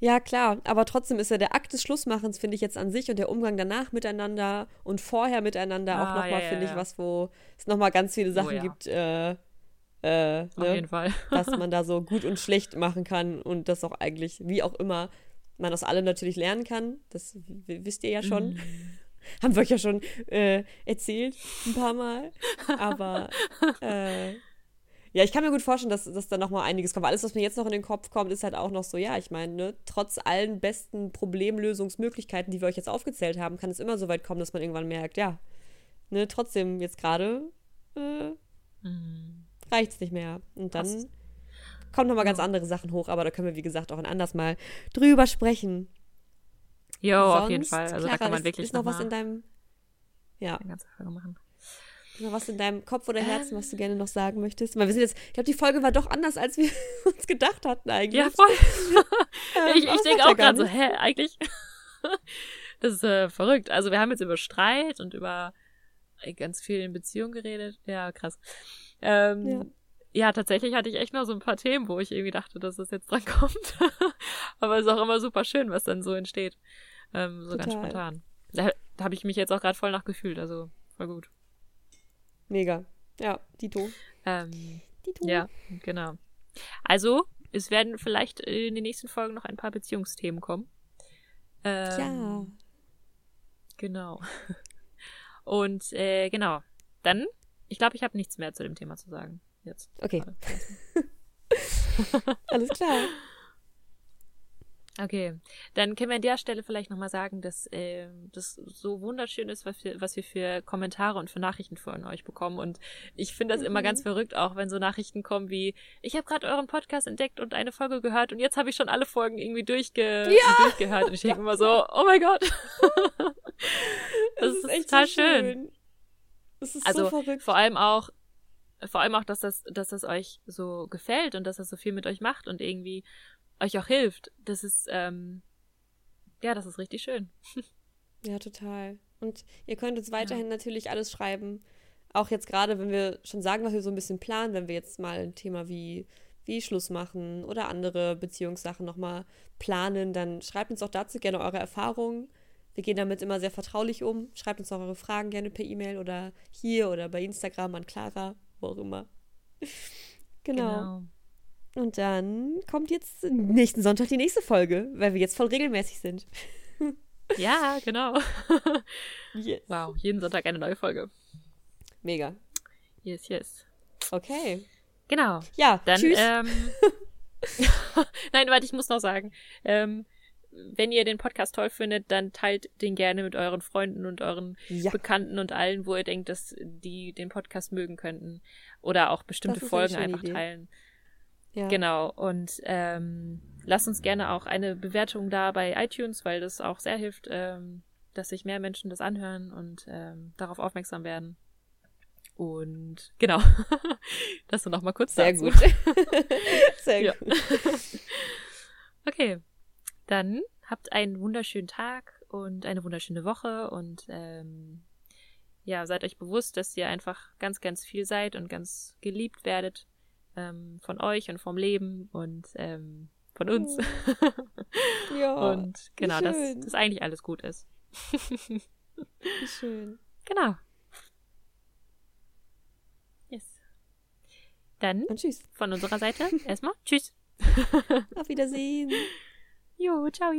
Ja, klar, aber trotzdem ist ja der Akt des Schlussmachens, finde ich jetzt an sich und der Umgang danach miteinander und vorher miteinander ah, auch nochmal, ja, ja, finde ja. ich, was, wo es nochmal ganz viele oh Sachen oh, gibt, äh, äh, Auf ne? jeden Fall. [laughs] was man da so gut und schlecht machen kann und das auch eigentlich, wie auch immer, man aus allem natürlich lernen kann. Das wisst ihr ja schon. Mm. [laughs] Haben wir euch ja schon äh, erzählt, ein paar Mal. Aber [laughs] äh, ja, ich kann mir gut vorstellen, dass, dass da nochmal einiges kommt. Alles, was mir jetzt noch in den Kopf kommt, ist halt auch noch so, ja, ich meine, ne, trotz allen besten Problemlösungsmöglichkeiten, die wir euch jetzt aufgezählt haben, kann es immer so weit kommen, dass man irgendwann merkt, ja, ne, trotzdem jetzt gerade äh, mm reicht es nicht mehr. Und dann Passt. kommen nochmal ganz andere Sachen hoch, aber da können wir, wie gesagt, auch ein anderes Mal drüber sprechen. Jo, Sonst, auf jeden Fall. Also Clara, da kann man wirklich ist noch, noch was in deinem. Ja. Eine ganze Frage machen. Was in deinem Kopf oder Herzen, was du gerne noch sagen möchtest? Weil wir sind jetzt, ich glaube, die Folge war doch anders, als wir [laughs] uns gedacht hatten eigentlich. Ja, voll. [laughs] ähm, ich ich denke auch gerade so, hä, eigentlich? [laughs] das ist äh, verrückt. Also wir haben jetzt über Streit und über ganz viel in Beziehung geredet. Ja, krass. Ähm, ja. ja. tatsächlich hatte ich echt noch so ein paar Themen, wo ich irgendwie dachte, dass das jetzt dran kommt. Aber es ist auch immer super schön, was dann so entsteht. Ähm, so Total. ganz spontan. Da, da habe ich mich jetzt auch gerade voll nachgefühlt, also voll gut. Mega. Ja, Dito. Ähm, Dito. Ja, genau. Also, es werden vielleicht in den nächsten Folgen noch ein paar Beziehungsthemen kommen. Ähm, ja. Genau. [laughs] Und äh, genau. Dann, ich glaube, ich habe nichts mehr zu dem Thema zu sagen. Jetzt. Okay. [laughs] Alles klar. Okay, dann können wir an der Stelle vielleicht nochmal sagen, dass äh, das so wunderschön ist, was wir, was wir für Kommentare und für Nachrichten von euch bekommen. Und ich finde das mhm. immer ganz mhm. verrückt, auch wenn so Nachrichten kommen wie, ich habe gerade euren Podcast entdeckt und eine Folge gehört und jetzt habe ich schon alle Folgen irgendwie durchge ja! durchgehört. Und ich denke immer so, oh mein Gott. [laughs] das ist, ist, echt total so schön. schön. Das ist also, so verrückt. Vor allem auch, vor allem auch, dass das, dass das euch so gefällt und dass das so viel mit euch macht und irgendwie euch auch hilft. Das ist, ähm, ja, das ist richtig schön. [laughs] ja, total. Und ihr könnt uns weiterhin ja. natürlich alles schreiben. Auch jetzt gerade, wenn wir schon sagen, was wir so ein bisschen planen, wenn wir jetzt mal ein Thema wie, wie Schluss machen oder andere Beziehungssachen nochmal planen, dann schreibt uns auch dazu gerne eure Erfahrungen. Wir gehen damit immer sehr vertraulich um. Schreibt uns auch eure Fragen gerne per E-Mail oder hier oder bei Instagram an Clara, wo auch immer. [laughs] genau. genau. Und dann kommt jetzt nächsten Sonntag die nächste Folge, weil wir jetzt voll regelmäßig sind. [laughs] Ja, genau. [laughs] Yes. Wow, jeden Sonntag eine neue Folge. Mega. Yes, yes. Okay. Genau. Ja, dann. Tschüss. Ähm, [laughs] Nein, warte, ich muss noch sagen. Ähm, wenn ihr den Podcast toll findet, dann teilt den gerne mit euren Freunden und euren ja. Bekannten und allen, wo ihr denkt, dass die den Podcast mögen könnten. Oder auch bestimmte Folgen einfach Idee. teilen. Ja. Genau. Und ähm, lasst uns gerne auch eine Bewertung da bei iTunes, weil das auch sehr hilft, ähm, dass sich mehr Menschen das anhören und ähm, darauf aufmerksam werden. Und genau. [laughs] das noch mal kurz Sehr dazu. gut. [laughs] sehr ja. gut. [laughs] okay. Dann habt einen wunderschönen Tag und eine wunderschöne Woche und ähm, ja, seid euch bewusst, dass ihr einfach ganz, ganz viel seid und ganz geliebt werdet ähm, von euch und vom Leben und ähm, von uns. [laughs] Ja. und genau, dass das eigentlich alles gut ist. [laughs] wie schön. Genau. Yes. Dann und tschüss. von unserer Seite [laughs] erstmal tschüss. Auf Wiedersehen. Jo, ciao.